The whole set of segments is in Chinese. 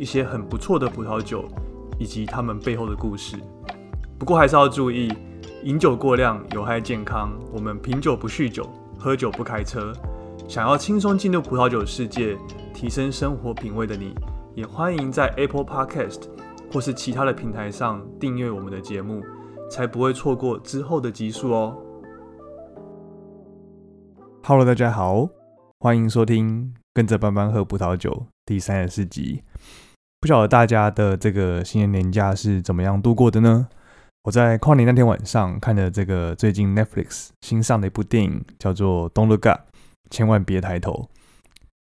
一些很不错的葡萄酒，以及他们背后的故事。不过还是要注意，饮酒过量有害健康。我们品酒不酗酒，喝酒不开车。想要轻松进入葡萄酒世界，提升生活品味的你，也欢迎在 Apple Podcast 或是其他的平台上订阅我们的节目。才不会错过之后的集数哦。Hello，大家好，欢迎收听《跟着班班喝葡萄酒》第三十四集。不晓得大家的这个新年年假是怎么样度过的呢？我在跨年那天晚上看了这个最近 Netflix 新上的一部电影，叫做《Don't Look Up》，千万别抬头。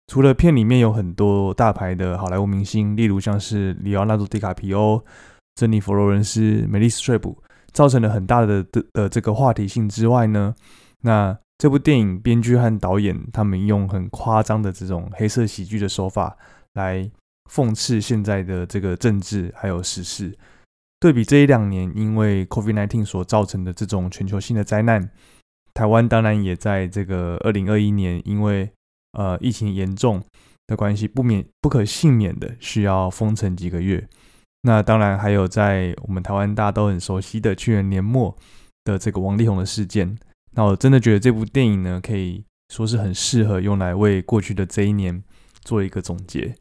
除了片里面有很多大牌的好莱坞明星，例如像是里奥纳多·迪卡皮欧、珍妮弗·罗伦斯、梅丽斯·翠普。造成了很大的的的这个话题性之外呢，那这部电影编剧和导演他们用很夸张的这种黑色喜剧的手法来讽刺现在的这个政治还有时事。对比这一两年因为 COVID-19 所造成的这种全球性的灾难，台湾当然也在这个二零二一年因为呃疫情严重的关系，不免不可幸免的需要封城几个月。那当然还有在我们台湾大家都很熟悉的去年年末的这个王力宏的事件。那我真的觉得这部电影呢，可以说是很适合用来为过去的这一年做一个总结。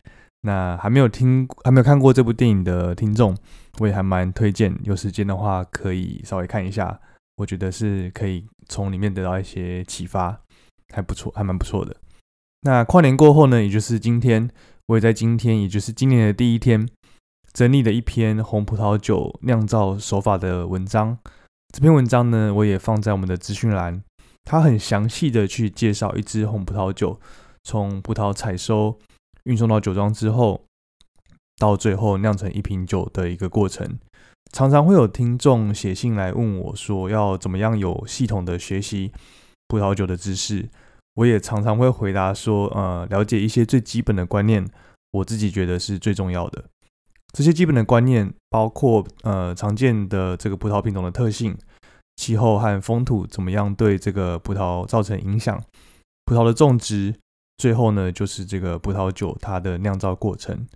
那还没有听、还没有看过这部电影的听众，我也还蛮推荐，有时间的话可以稍微看一下。我觉得是可以从里面得到一些启发，还不错，还蛮不错的。那跨年过后呢，也就是今天，我也在今天，也就是今年的第一天。整理了一篇红葡萄酒酿造手法的文章，这篇文章呢，我也放在我们的资讯栏。它很详细的去介绍一支红葡萄酒从葡萄采收、运送到酒庄之后，到最后酿成一瓶酒的一个过程。常常会有听众写信来问我，说要怎么样有系统的学习葡萄酒的知识。我也常常会回答说，呃，了解一些最基本的观念，我自己觉得是最重要的。这些基本的观念包括，呃，常见的这个葡萄品种的特性、气候和风土怎么样对这个葡萄造成影响、葡萄的种植，最后呢就是这个葡萄酒它的酿造过程。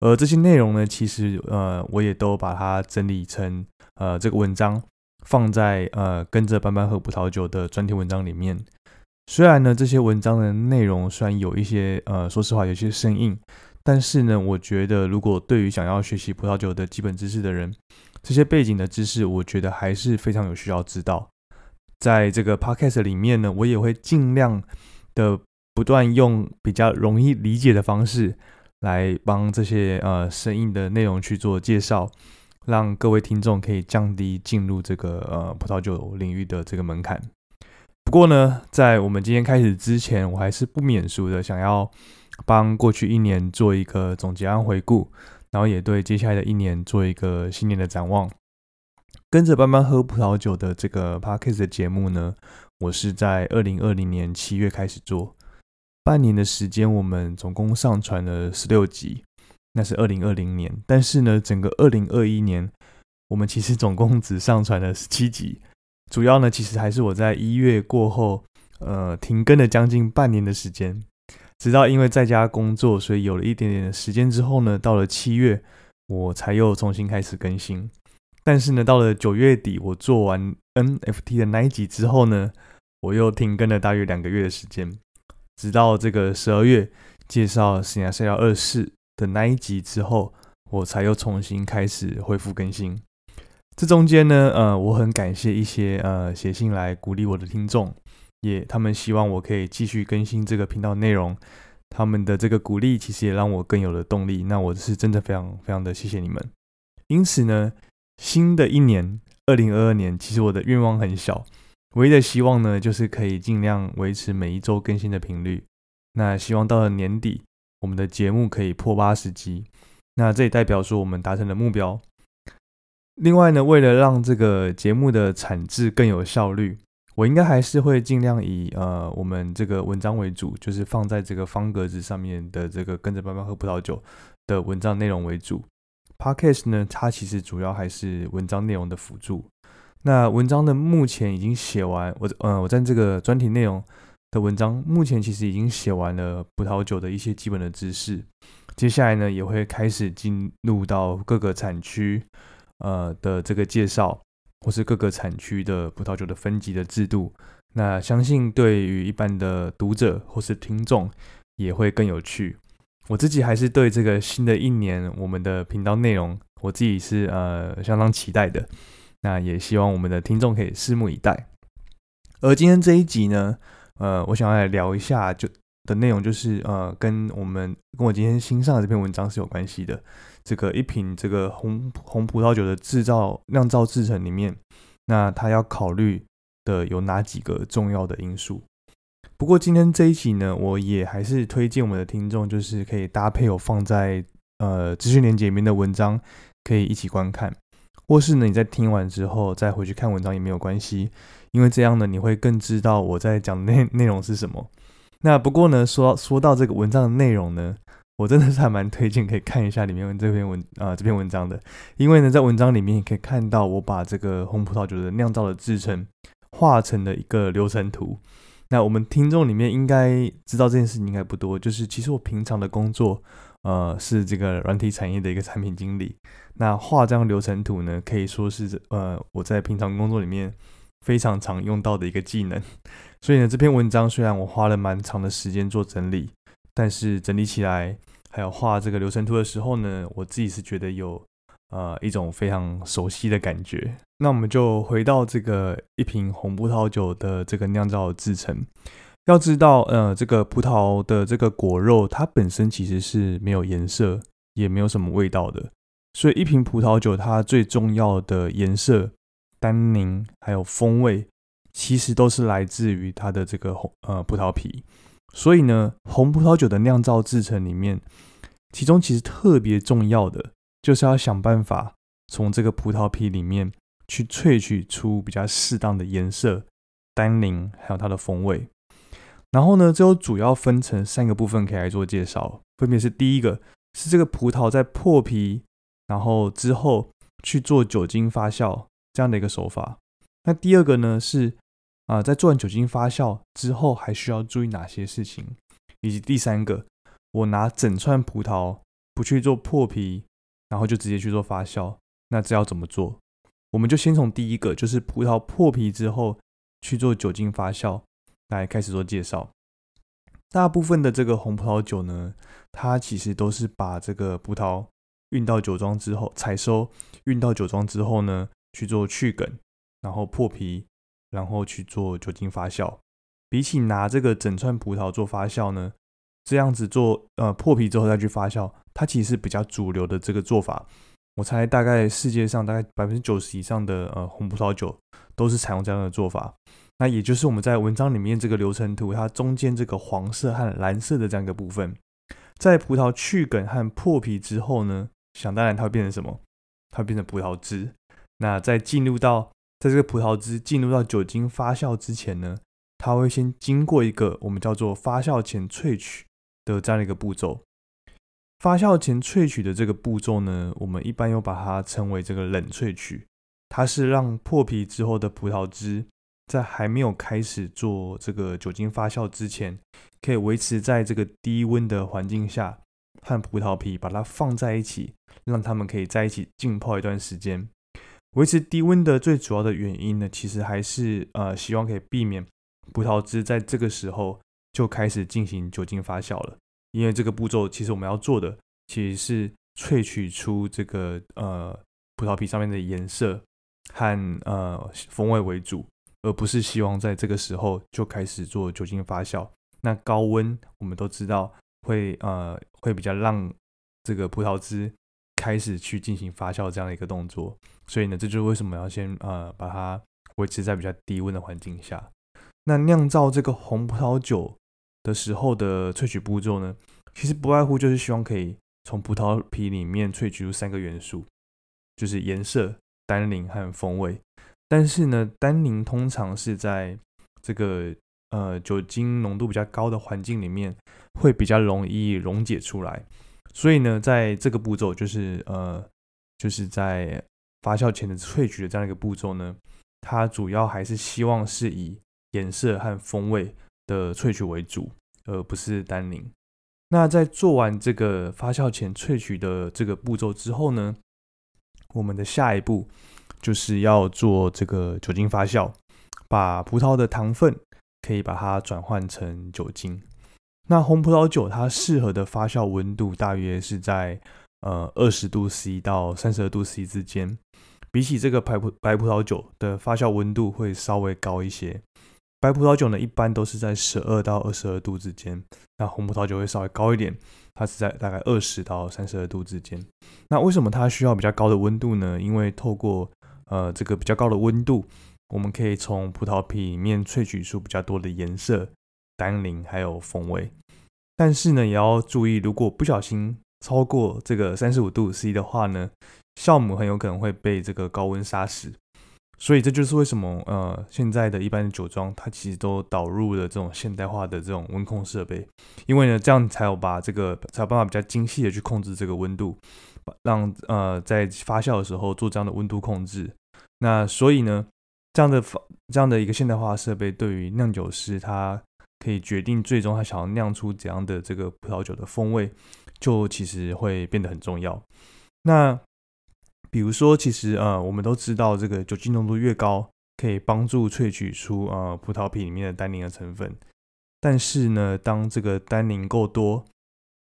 而这些内容呢，其实呃我也都把它整理成呃这个文章，放在呃跟着班班喝葡萄酒的专题文章里面。虽然呢这些文章的内容虽然有一些呃说实话有些生硬。但是呢，我觉得如果对于想要学习葡萄酒的基本知识的人，这些背景的知识，我觉得还是非常有需要知道。在这个 podcast 里面呢，我也会尽量的不断用比较容易理解的方式来帮这些呃生硬的内容去做介绍，让各位听众可以降低进入这个呃葡萄酒领域的这个门槛。不过呢，在我们今天开始之前，我还是不免俗的想要。帮过去一年做一个总结和回顾，然后也对接下来的一年做一个新年的展望。跟着班班喝葡萄酒的这个 podcast 的节目呢，我是在二零二零年七月开始做，半年的时间，我们总共上传了十六集，那是二零二零年。但是呢，整个二零二一年，我们其实总共只上传了十七集，主要呢，其实还是我在一月过后，呃，停更了将近半年的时间。直到因为在家工作，所以有了一点点的时间之后呢，到了七月，我才又重新开始更新。但是呢，到了九月底，我做完 NFT 的那一集之后呢，我又停更了大约两个月的时间。直到这个十二月介绍《神亚赛亚二世》的那一集之后，我才又重新开始恢复更新。这中间呢，呃，我很感谢一些呃写信来鼓励我的听众。也，他们希望我可以继续更新这个频道内容，他们的这个鼓励其实也让我更有了动力。那我是真的非常非常的谢谢你们。因此呢，新的一年，二零二二年，其实我的愿望很小，唯一的希望呢，就是可以尽量维持每一周更新的频率。那希望到了年底，我们的节目可以破八十集。那这也代表说我们达成了目标。另外呢，为了让这个节目的产制更有效率，我应该还是会尽量以呃我们这个文章为主，就是放在这个方格子上面的这个跟着爸爸喝葡萄酒的文章内容为主。Podcast 呢，它其实主要还是文章内容的辅助。那文章的目前已经写完，我呃我在这个专题内容的文章目前其实已经写完了葡萄酒的一些基本的知识。接下来呢，也会开始进入到各个产区。呃的这个介绍，或是各个产区的葡萄酒的分级的制度，那相信对于一般的读者或是听众也会更有趣。我自己还是对这个新的一年我们的频道内容，我自己是呃相当期待的。那也希望我们的听众可以拭目以待。而今天这一集呢，呃，我想要来聊一下就的内容，就是呃跟我们跟我今天新上的这篇文章是有关系的。这个一瓶这个红红葡萄酒的制造酿造制成里面，那它要考虑的有哪几个重要的因素？不过今天这一集呢，我也还是推荐我们的听众，就是可以搭配我放在呃资讯连接里面的文章，可以一起观看，或是呢你在听完之后再回去看文章也没有关系，因为这样呢你会更知道我在讲的内 内容是什么。那不过呢说说到这个文章的内容呢。我真的是还蛮推荐可以看一下里面这篇文啊这篇文章的，因为呢在文章里面你可以看到我把这个红葡萄酒的酿造的制成画成了一个流程图。那我们听众里面应该知道这件事情应该不多，就是其实我平常的工作呃是这个软体产业的一个产品经理。那画这张流程图呢，可以说是呃我在平常工作里面非常常用到的一个技能。所以呢这篇文章虽然我花了蛮长的时间做整理。但是整理起来，还有画这个流程图的时候呢，我自己是觉得有呃一种非常熟悉的感觉。那我们就回到这个一瓶红葡萄酒的这个酿造制成。要知道，呃，这个葡萄的这个果肉，它本身其实是没有颜色，也没有什么味道的。所以一瓶葡萄酒，它最重要的颜色、单宁还有风味，其实都是来自于它的这个红呃葡萄皮。所以呢，红葡萄酒的酿造制成里面，其中其实特别重要的，就是要想办法从这个葡萄皮里面去萃取出比较适当的颜色、单宁，还有它的风味。然后呢，最后主要分成三个部分可以来做介绍，分别是第一个是这个葡萄在破皮，然后之后去做酒精发酵这样的一个手法。那第二个呢是。啊，在做完酒精发酵之后，还需要注意哪些事情？以及第三个，我拿整串葡萄不去做破皮，然后就直接去做发酵，那这要怎么做？我们就先从第一个，就是葡萄破皮之后去做酒精发酵来开始做介绍。大部分的这个红葡萄酒呢，它其实都是把这个葡萄运到酒庄之后采收，运到酒庄之后呢去做去梗，然后破皮。然后去做酒精发酵，比起拿这个整串葡萄做发酵呢，这样子做呃破皮之后再去发酵，它其实是比较主流的这个做法。我猜大概世界上大概百分之九十以上的呃红葡萄酒都是采用这样的做法。那也就是我们在文章里面这个流程图，它中间这个黄色和蓝色的这样一个部分，在葡萄去梗和破皮之后呢，想当然它会变成什么？它会变成葡萄汁。那在进入到在这个葡萄汁进入到酒精发酵之前呢，它会先经过一个我们叫做发酵前萃取的这样的一个步骤。发酵前萃取的这个步骤呢，我们一般又把它称为这个冷萃取。它是让破皮之后的葡萄汁在还没有开始做这个酒精发酵之前，可以维持在这个低温的环境下，和葡萄皮把它放在一起，让它们可以在一起浸泡一段时间。维持低温的最主要的原因呢，其实还是呃，希望可以避免葡萄汁在这个时候就开始进行酒精发酵了。因为这个步骤其实我们要做的其实是萃取出这个呃葡萄皮上面的颜色和呃风味为主，而不是希望在这个时候就开始做酒精发酵。那高温我们都知道会呃会比较让这个葡萄汁。开始去进行发酵这样的一个动作，所以呢，这就是为什么要先呃把它维持在比较低温的环境下。那酿造这个红葡萄酒的时候的萃取步骤呢，其实不外乎就是希望可以从葡萄皮里面萃取出三个元素，就是颜色、单宁和风味。但是呢，单宁通常是在这个呃酒精浓度比较高的环境里面会比较容易溶解出来。所以呢，在这个步骤，就是呃，就是在发酵前的萃取的这样一个步骤呢，它主要还是希望是以颜色和风味的萃取为主，而不是单宁。那在做完这个发酵前萃取的这个步骤之后呢，我们的下一步就是要做这个酒精发酵，把葡萄的糖分可以把它转换成酒精。那红葡萄酒它适合的发酵温度大约是在呃二十度 C 到三十二度 C 之间，比起这个白葡白葡萄酒的发酵温度会稍微高一些。白葡萄酒呢，一般都是在十二到二十二度之间，那红葡萄酒会稍微高一点，它是在大概二十到三十二度之间。那为什么它需要比较高的温度呢？因为透过呃这个比较高的温度，我们可以从葡萄皮里面萃取出比较多的颜色、单宁还有风味。但是呢，也要注意，如果不小心超过这个三十五度 C 的话呢，酵母很有可能会被这个高温杀死。所以这就是为什么呃，现在的一般的酒庄它其实都导入了这种现代化的这种温控设备，因为呢，这样才有把这个才有办法比较精细的去控制这个温度，让呃在发酵的时候做这样的温度控制。那所以呢，这样的这样的一个现代化设备，对于酿酒师他可以决定最终他想要酿出怎样的这个葡萄酒的风味，就其实会变得很重要。那比如说，其实呃，我们都知道这个酒精浓度越高，可以帮助萃取出呃葡萄皮里面的单宁的成分。但是呢，当这个单宁够多，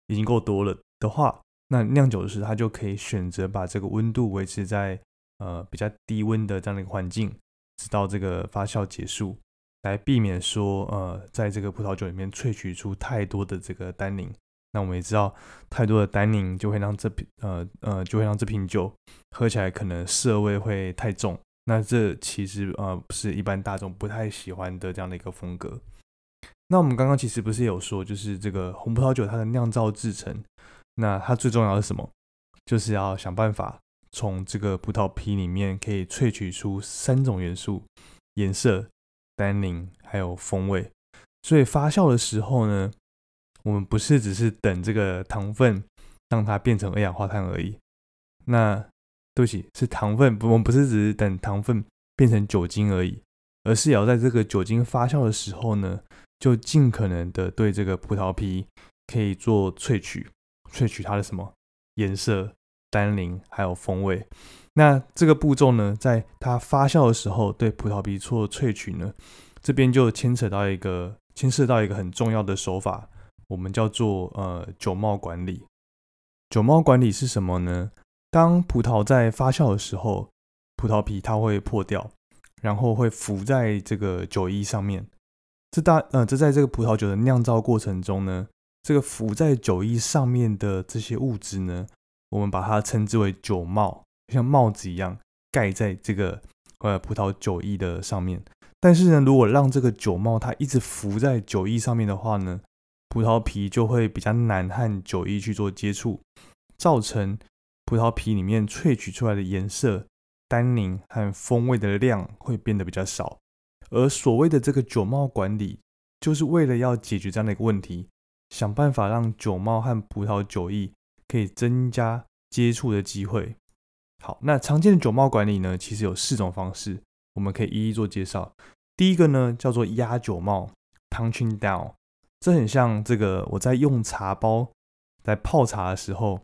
已经够多了的话，那酿酒师他就可以选择把这个温度维持在呃比较低温的这样的一个环境，直到这个发酵结束，来避免说呃在这个葡萄酒里面萃取出太多的这个单宁。那我们也知道，太多的单宁就会让这瓶呃呃就会让这瓶酒喝起来可能涩味会太重。那这其实呃不是一般大众不太喜欢的这样的一个风格。那我们刚刚其实不是有说，就是这个红葡萄酒它的酿造制成，那它最重要的是什么？就是要想办法从这个葡萄皮里面可以萃取出三种元素：颜色、单宁还有风味。所以发酵的时候呢？我们不是只是等这个糖分让它变成二氧化碳而已。那对不起，是糖分，我们不是只是等糖分变成酒精而已，而是也要在这个酒精发酵的时候呢，就尽可能的对这个葡萄皮可以做萃取，萃取它的什么颜色、单宁还有风味。那这个步骤呢，在它发酵的时候对葡萄皮做萃取呢，这边就牵扯到一个牵涉到一个很重要的手法。我们叫做呃酒帽管理。酒帽管理是什么呢？当葡萄在发酵的时候，葡萄皮它会破掉，然后会浮在这个酒液上面。这大呃，这在这个葡萄酒的酿造过程中呢，这个浮在酒液上面的这些物质呢，我们把它称之为酒帽，像帽子一样盖在这个呃葡萄酒液的上面。但是呢，如果让这个酒帽它一直浮在酒液上面的话呢，葡萄皮就会比较难和酒液去做接触，造成葡萄皮里面萃取出来的颜色、单宁和风味的量会变得比较少。而所谓的这个酒帽管理，就是为了要解决这样的一个问题，想办法让酒帽和葡萄酒液可以增加接触的机会。好，那常见的酒帽管理呢，其实有四种方式，我们可以一一做介绍。第一个呢，叫做压酒帽 （punching down）。这很像这个，我在用茶包在泡茶的时候，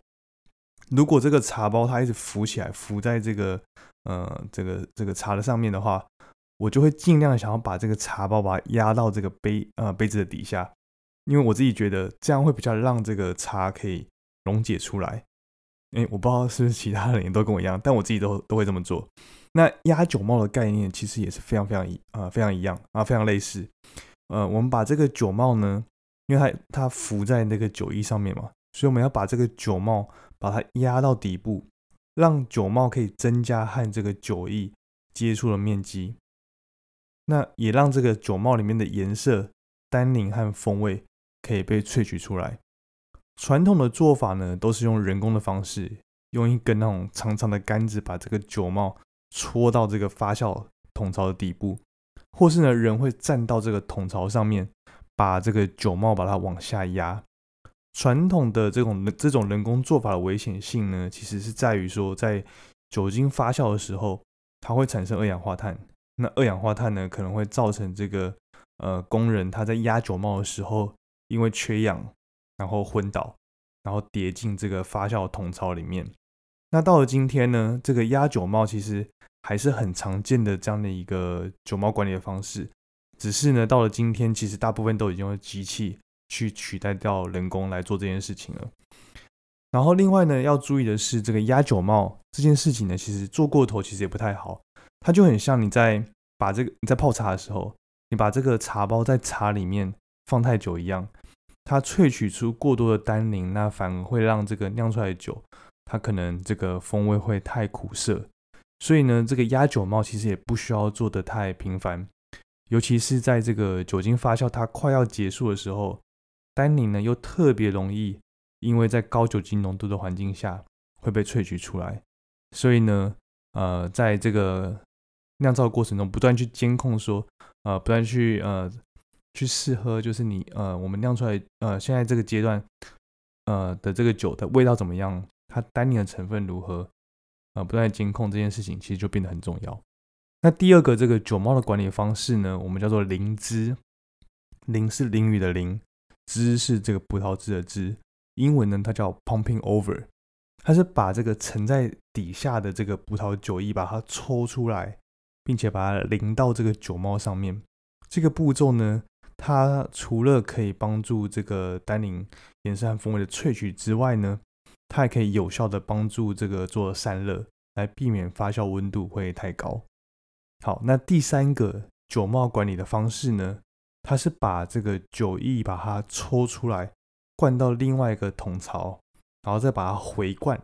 如果这个茶包它一直浮起来，浮在这个呃这个这个茶的上面的话，我就会尽量想要把这个茶包把它压到这个杯呃杯子的底下，因为我自己觉得这样会比较让这个茶可以溶解出来。哎，我不知道是不是其他人也都跟我一样，但我自己都都会这么做。那压酒帽的概念其实也是非常非常一啊非常一样啊非常类似。呃，我们把这个酒帽呢，因为它它浮在那个酒衣上面嘛，所以我们要把这个酒帽把它压到底部，让酒帽可以增加和这个酒液接触的面积，那也让这个酒帽里面的颜色、单宁和风味可以被萃取出来。传统的做法呢，都是用人工的方式，用一根那种长长的杆子把这个酒帽戳到这个发酵桶槽的底部，或是呢，人会站到这个桶槽上面，把这个酒帽把它往下压。传统的这种这种人工做法的危险性呢，其实是在于说，在酒精发酵的时候，它会产生二氧化碳。那二氧化碳呢，可能会造成这个呃工人他在压酒帽的时候，因为缺氧，然后昏倒，然后跌进这个发酵桶槽里面。那到了今天呢，这个压酒帽其实还是很常见的这样的一个酒帽管理的方式，只是呢，到了今天，其实大部分都已经用机器。去取代掉人工来做这件事情了。然后另外呢，要注意的是，这个压酒帽这件事情呢，其实做过头其实也不太好。它就很像你在把这个你在泡茶的时候，你把这个茶包在茶里面放太久一样，它萃取出过多的单宁，那反而会让这个酿出来的酒，它可能这个风味会太苦涩。所以呢，这个压酒帽其实也不需要做的太频繁，尤其是在这个酒精发酵它快要结束的时候。单宁呢又特别容易，因为在高酒精浓度的环境下会被萃取出来，所以呢，呃，在这个酿造过程中不断去监控，说，呃，不断去呃去试喝，就是你呃我们酿出来呃现在这个阶段呃的这个酒的味道怎么样，它单宁的成分如何，呃，不断监控这件事情其实就变得很重要。那第二个这个酒猫的管理方式呢，我们叫做淋汁，淋是淋雨的淋。汁是这个葡萄汁的汁，英文呢它叫 pumping over，它是把这个沉在底下的这个葡萄酒液把它抽出来，并且把它淋到这个酒帽上面。这个步骤呢，它除了可以帮助这个单宁颜色和风味的萃取之外呢，它还可以有效的帮助这个做散热，来避免发酵温度会太高。好，那第三个酒帽管理的方式呢？它是把这个酒液把它抽出来，灌到另外一个桶槽，然后再把它回灌，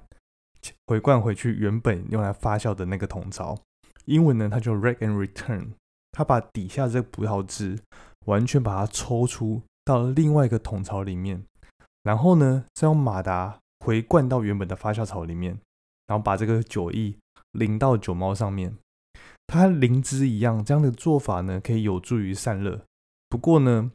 回灌回去原本用来发酵的那个桶槽。英文呢，它叫 r e g and return。它把底下这个葡萄汁完全把它抽出到另外一个桶槽里面，然后呢，再用马达回灌到原本的发酵槽里面，然后把这个酒液淋到酒猫上面。它灵芝一样，这样的做法呢，可以有助于散热。不过呢，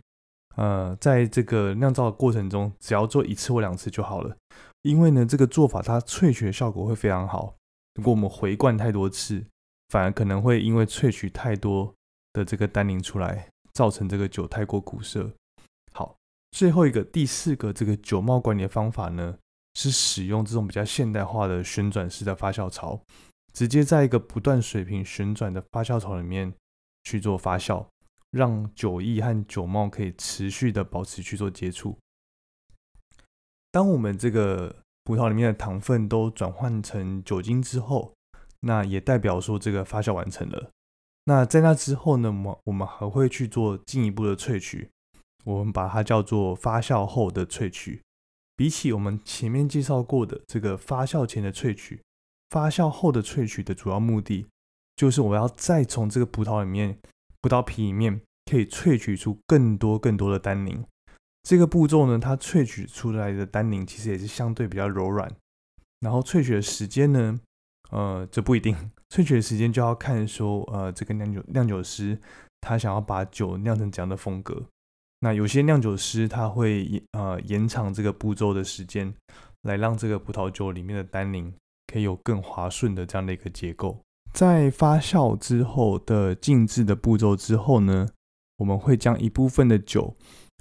呃，在这个酿造的过程中，只要做一次或两次就好了。因为呢，这个做法它萃取的效果会非常好。如果我们回灌太多次，反而可能会因为萃取太多的这个单宁出来，造成这个酒太过苦涩。好，最后一个第四个这个酒帽管理的方法呢，是使用这种比较现代化的旋转式的发酵槽，直接在一个不断水平旋转的发酵槽里面去做发酵。让酒液和酒帽可以持续的保持去做接触。当我们这个葡萄里面的糖分都转换成酒精之后，那也代表说这个发酵完成了。那在那之后呢，我们我们还会去做进一步的萃取，我们把它叫做发酵后的萃取。比起我们前面介绍过的这个发酵前的萃取，发酵后的萃取的主要目的就是我要再从这个葡萄里面。葡萄皮里面可以萃取出更多更多的单宁。这个步骤呢，它萃取出来的单宁其实也是相对比较柔软。然后萃取的时间呢，呃，这不一定。萃取的时间就要看说，呃，这个酿酒酿酒师他想要把酒酿成怎样的风格。那有些酿酒师他会呃延长这个步骤的时间，来让这个葡萄酒里面的单宁可以有更滑顺的这样的一个结构。在发酵之后的静置的步骤之后呢，我们会将一部分的酒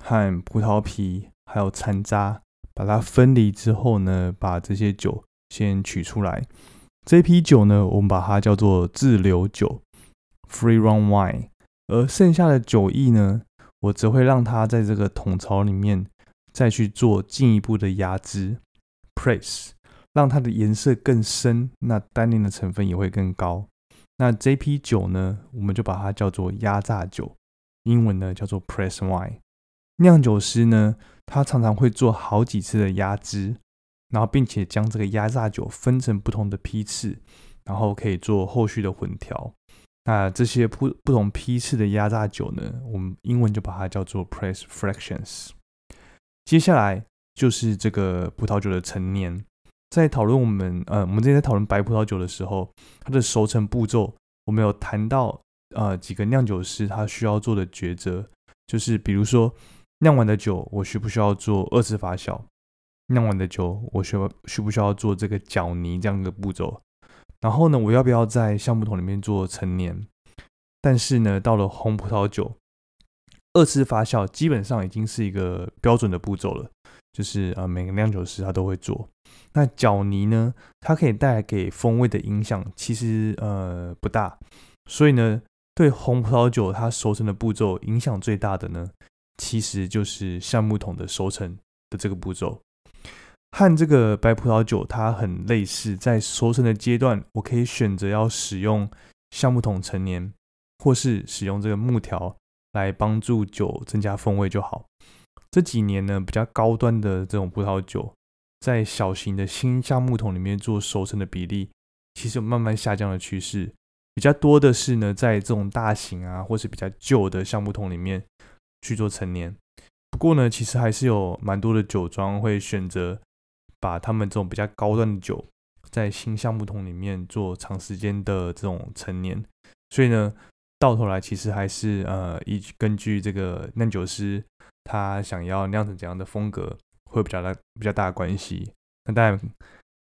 和葡萄皮还有残渣把它分离之后呢，把这些酒先取出来。这批酒呢，我们把它叫做自流酒 （free run wine）。而剩下的酒液呢，我则会让它在这个桶槽里面再去做进一步的压汁 （press）。让它的颜色更深，那单宁的成分也会更高。那这批酒呢，我们就把它叫做压榨酒，英文呢叫做 press wine。酿酒师呢，他常常会做好几次的压汁，然后并且将这个压榨酒分成不同的批次，然后可以做后续的混调。那这些不不同批次的压榨酒呢，我们英文就把它叫做 press fractions。接下来就是这个葡萄酒的陈年。在讨论我们呃，我们之前在讨论白葡萄酒的时候，它的熟成步骤，我们有谈到呃几个酿酒师他需要做的抉择，就是比如说酿完的酒，我需不需要做二次发酵？酿完的酒，我需需不需要做这个搅泥这样的步骤？然后呢，我要不要在橡木桶里面做陈年？但是呢，到了红葡萄酒，二次发酵基本上已经是一个标准的步骤了，就是呃每个酿酒师他都会做。那搅泥呢？它可以带来给风味的影响，其实呃不大。所以呢，对红葡萄酒它熟成的步骤影响最大的呢，其实就是橡木桶的熟成的这个步骤。和这个白葡萄酒它很类似，在熟成的阶段，我可以选择要使用橡木桶陈年，或是使用这个木条来帮助酒增加风味就好。这几年呢，比较高端的这种葡萄酒。在小型的新橡木桶里面做熟成的比例，其实有慢慢下降的趋势。比较多的是呢，在这种大型啊，或是比较旧的橡木桶里面去做陈年。不过呢，其实还是有蛮多的酒庄会选择把他们这种比较高端的酒，在新橡木桶里面做长时间的这种陈年。所以呢，到头来其实还是呃，依根据这个酿酒师他想要酿成怎样的风格。会比较大比较大的关系，那当然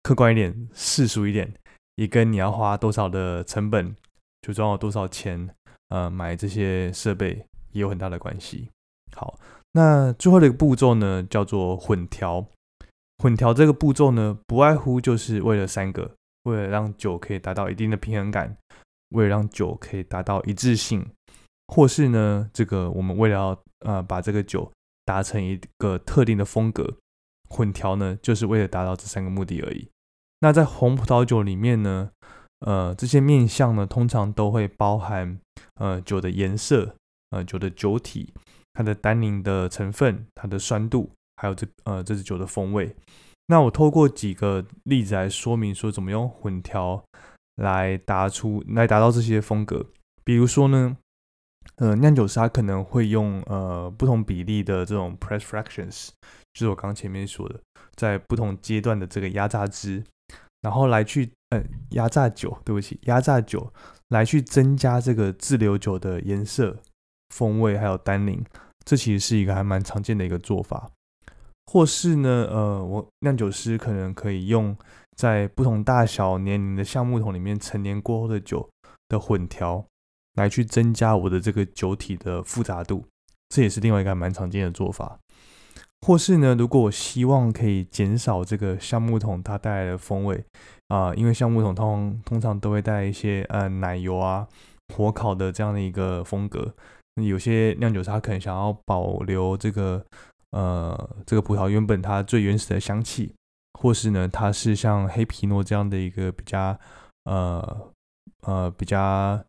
客观一点、世俗一点，也跟你要花多少的成本，就装了多少钱，呃，买这些设备也有很大的关系。好，那最后的一个步骤呢，叫做混调。混调这个步骤呢，不外乎就是为了三个：为了让酒可以达到一定的平衡感，为了让酒可以达到一致性，或是呢，这个我们为了要呃把这个酒。达成一个特定的风格，混调呢，就是为了达到这三个目的而已。那在红葡萄酒里面呢，呃，这些面相呢，通常都会包含呃酒的颜色，呃酒的酒体，它的单宁的成分，它的酸度，还有这呃这支酒的风味。那我透过几个例子来说明说，怎么用混调来达出来达到这些风格。比如说呢。呃，酿酒师他可能会用呃不同比例的这种 press fractions，就是我刚前面说的，在不同阶段的这个压榨汁，然后来去呃压榨酒，对不起，压榨酒来去增加这个自留酒的颜色、风味还有单宁，这其实是一个还蛮常见的一个做法。或是呢，呃，我酿酒师可能可以用在不同大小年龄的橡木桶里面陈年过后的酒的混调。来去增加我的这个酒体的复杂度，这也是另外一个蛮常见的做法。或是呢，如果我希望可以减少这个橡木桶它带来的风味啊，因为橡木桶通通常都会带一些呃奶油啊、火烤的这样的一个风格。有些酿酒师他可能想要保留这个呃这个葡萄原本它最原始的香气，或是呢它是像黑皮诺这样的一个比较呃呃比较。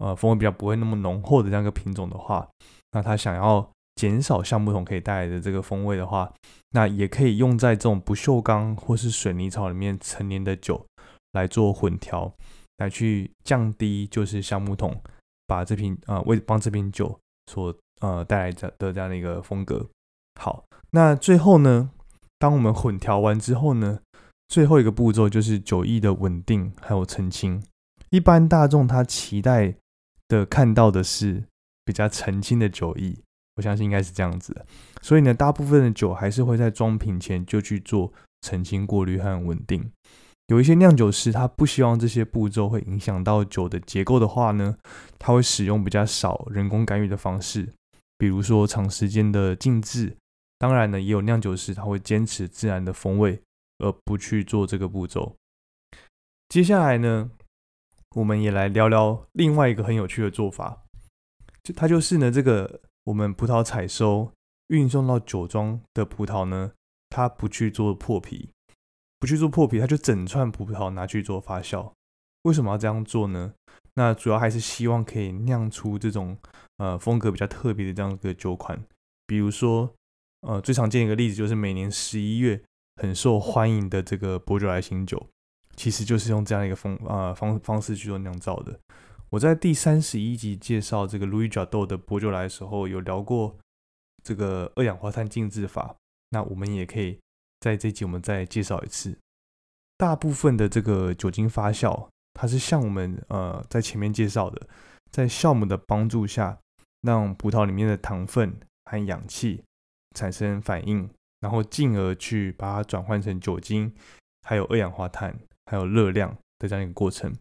呃，风味比较不会那么浓厚的这样一个品种的话，那他想要减少橡木桶可以带来的这个风味的话，那也可以用在这种不锈钢或是水泥槽里面陈年的酒来做混调，来去降低就是橡木桶把这瓶呃为帮这瓶酒所呃带来的的这样的一个风格。好，那最后呢，当我们混调完之后呢，最后一个步骤就是酒液的稳定还有澄清。一般大众他期待。的看到的是比较澄清的酒液，我相信应该是这样子。所以呢，大部分的酒还是会在装瓶前就去做澄清、过滤和稳定。有一些酿酒师他不希望这些步骤会影响到酒的结构的话呢，他会使用比较少人工干预的方式，比如说长时间的静置。当然呢，也有酿酒师他会坚持自然的风味，而不去做这个步骤。接下来呢？我们也来聊聊另外一个很有趣的做法，就它就是呢，这个我们葡萄采收运送到酒庄的葡萄呢，它不去做破皮，不去做破皮，它就整串葡萄拿去做发酵。为什么要这样做呢？那主要还是希望可以酿出这种呃风格比较特别的这样一个酒款。比如说，呃，最常见一个例子就是每年十一月很受欢迎的这个波酒莱新酒。其实就是用这样一个风啊方方式去做酿造的。我在第三十一集介绍这个路易· d 豆的波酒来的时候，有聊过这个二氧化碳静置法。那我们也可以在这集我们再介绍一次。大部分的这个酒精发酵，它是像我们呃在前面介绍的，在酵母的帮助下，让葡萄里面的糖分和氧气产生反应，然后进而去把它转换成酒精，还有二氧化碳，还有热量的这样一个过程。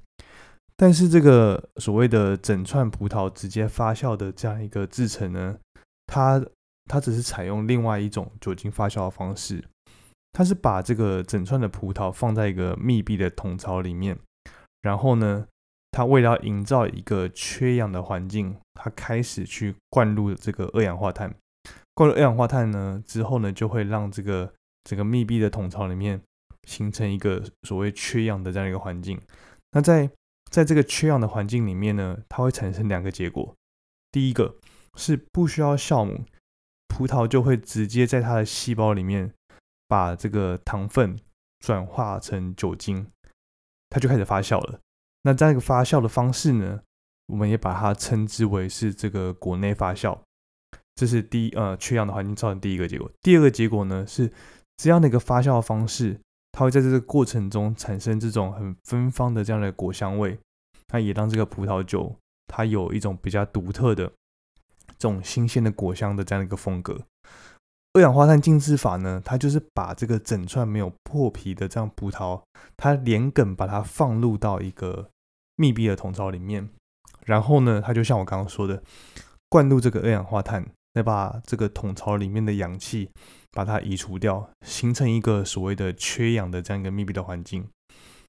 但是这个所谓的整串葡萄直接发酵的这样一个制成呢，它它只是采用另外一种酒精发酵的方式，它是把这个整串的葡萄放在一个密闭的桶槽里面，然后呢，它为了营造一个缺氧的环境，它开始去灌入这个二氧化碳，灌入二氧化碳呢之后呢，就会让这个整个密闭的桶槽里面形成一个所谓缺氧的这样一个环境，那在在这个缺氧的环境里面呢，它会产生两个结果。第一个是不需要酵母，葡萄就会直接在它的细胞里面把这个糖分转化成酒精，它就开始发酵了。那这样一个发酵的方式呢，我们也把它称之为是这个果内发酵。这是第一呃缺氧的环境造成第一个结果。第二个结果呢是这样的一个发酵方式。它会在这个过程中产生这种很芬芳的这样的果香味，它也让这个葡萄酒它有一种比较独特的这种新鲜的果香的这样的一个风格。二氧化碳浸渍法呢，它就是把这个整串没有破皮的这样葡萄，它连梗把它放入到一个密闭的桶槽里面，然后呢，它就像我刚刚说的，灌入这个二氧化碳，再把这个桶槽里面的氧气。把它移除掉，形成一个所谓的缺氧的这样一个密闭的环境。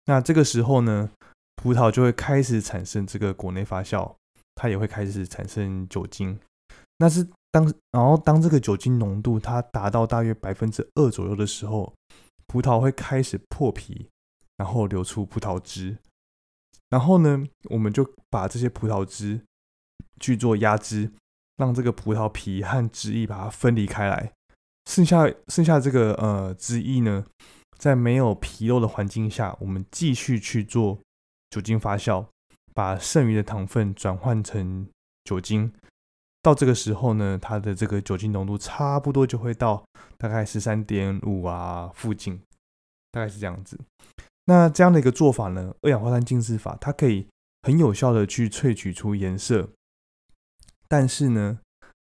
那这个时候呢，葡萄就会开始产生这个果内发酵，它也会开始产生酒精。那是当然后当这个酒精浓度它达到大约百分之二左右的时候，葡萄会开始破皮，然后流出葡萄汁。然后呢，我们就把这些葡萄汁去做压汁，让这个葡萄皮和汁液把它分离开来。剩下剩下这个呃汁液呢，在没有皮肉的环境下，我们继续去做酒精发酵，把剩余的糖分转换成酒精。到这个时候呢，它的这个酒精浓度差不多就会到大概十三点五啊附近，大概是这样子。那这样的一个做法呢，二氧化碳浸渍法，它可以很有效的去萃取出颜色，但是呢。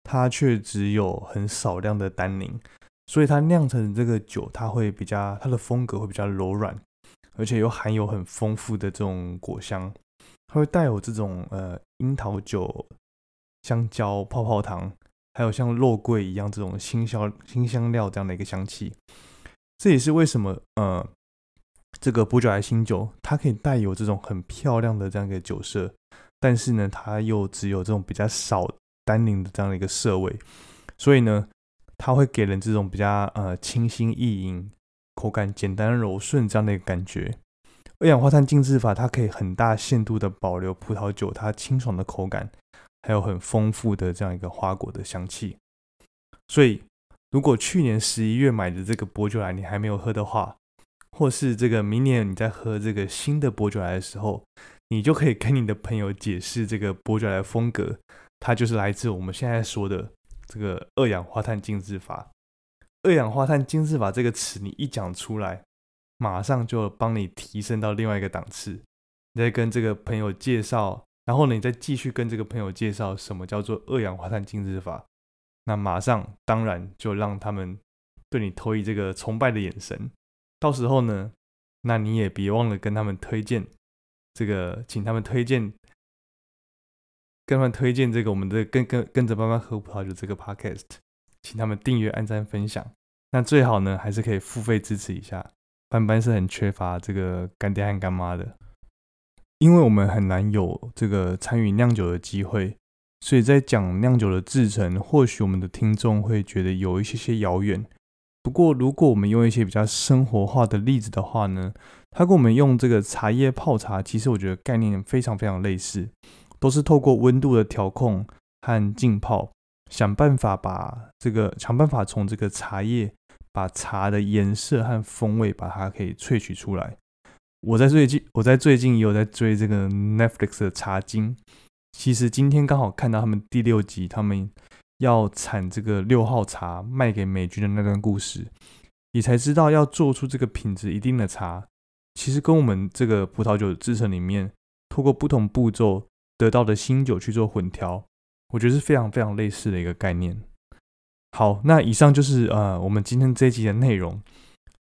它却只有很少量的单宁，所以它酿成这个酒，它会比较它的风格会比较柔软，而且又含有很丰富的这种果香，它会带有这种呃樱桃酒、香蕉、泡泡糖，还有像肉桂一样这种新香新香料这样的一个香气。这也是为什么呃这个波酒莱新酒它可以带有这种很漂亮的这样一个酒色，但是呢它又只有这种比较少。单宁的这样的一个涩味，所以呢，它会给人这种比较呃清新易饮、口感简单柔顺这样的一个感觉。二氧化碳浸渍法它可以很大限度的保留葡萄酒它清爽的口感，还有很丰富的这样一个花果的香气。所以，如果去年十一月买的这个波酒来你还没有喝的话，或是这个明年你在喝这个新的波酒来的时候，你就可以跟你的朋友解释这个波酒来的风格。它就是来自我们现在说的这个二氧化碳浸渍法。二氧化碳浸渍法这个词，你一讲出来，马上就帮你提升到另外一个档次。你再跟这个朋友介绍，然后呢，你再继续跟这个朋友介绍什么叫做二氧化碳浸渍法，那马上当然就让他们对你投以这个崇拜的眼神。到时候呢，那你也别忘了跟他们推荐这个，请他们推荐。跟他们推荐这个我们的跟跟跟着班班喝葡萄酒这个 podcast，请他们订阅、按赞、分享。那最好呢，还是可以付费支持一下。班班是很缺乏这个干爹和干妈的，因为我们很难有这个参与酿酒的机会，所以在讲酿酒的制成，或许我们的听众会觉得有一些些遥远。不过，如果我们用一些比较生活化的例子的话呢，它跟我们用这个茶叶泡茶，其实我觉得概念非常非常类似。都是透过温度的调控和浸泡，想办法把这个想办法从这个茶叶把茶的颜色和风味把它可以萃取出来。我在最近我在最近也有在追这个 Netflix 的茶经，其实今天刚好看到他们第六集，他们要产这个六号茶卖给美军的那段故事，也才知道要做出这个品质一定的茶，其实跟我们这个葡萄酒的制成里面，透过不同步骤得到的新酒去做混调，我觉得是非常非常类似的一个概念。好，那以上就是呃我们今天这一集的内容。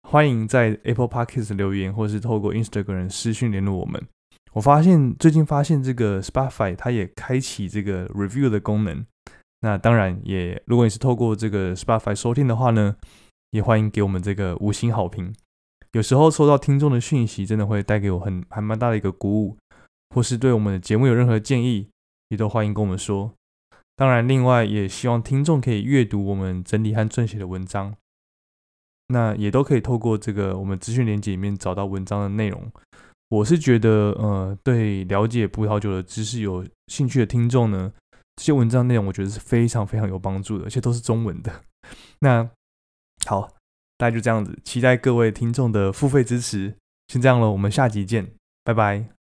欢迎在 Apple Podcast 留言，或是透过 Instagram 私讯联络我们。我发现最近发现这个 Spotify 它也开启这个 Review 的功能。那当然也，如果你是透过这个 Spotify 收听的话呢，也欢迎给我们这个五星好评。有时候收到听众的讯息，真的会带给我很还蛮大的一个鼓舞，或是对我们的节目有任何建议，也都欢迎跟我们说。当然，另外也希望听众可以阅读我们整理和撰写的文章，那也都可以透过这个我们资讯连接里面找到文章的内容。我是觉得，呃，对了解葡萄酒的知识有兴趣的听众呢，这些文章内容我觉得是非常非常有帮助的，而且都是中文的。那好，大家就这样子，期待各位听众的付费支持。先这样了，我们下集见，拜拜。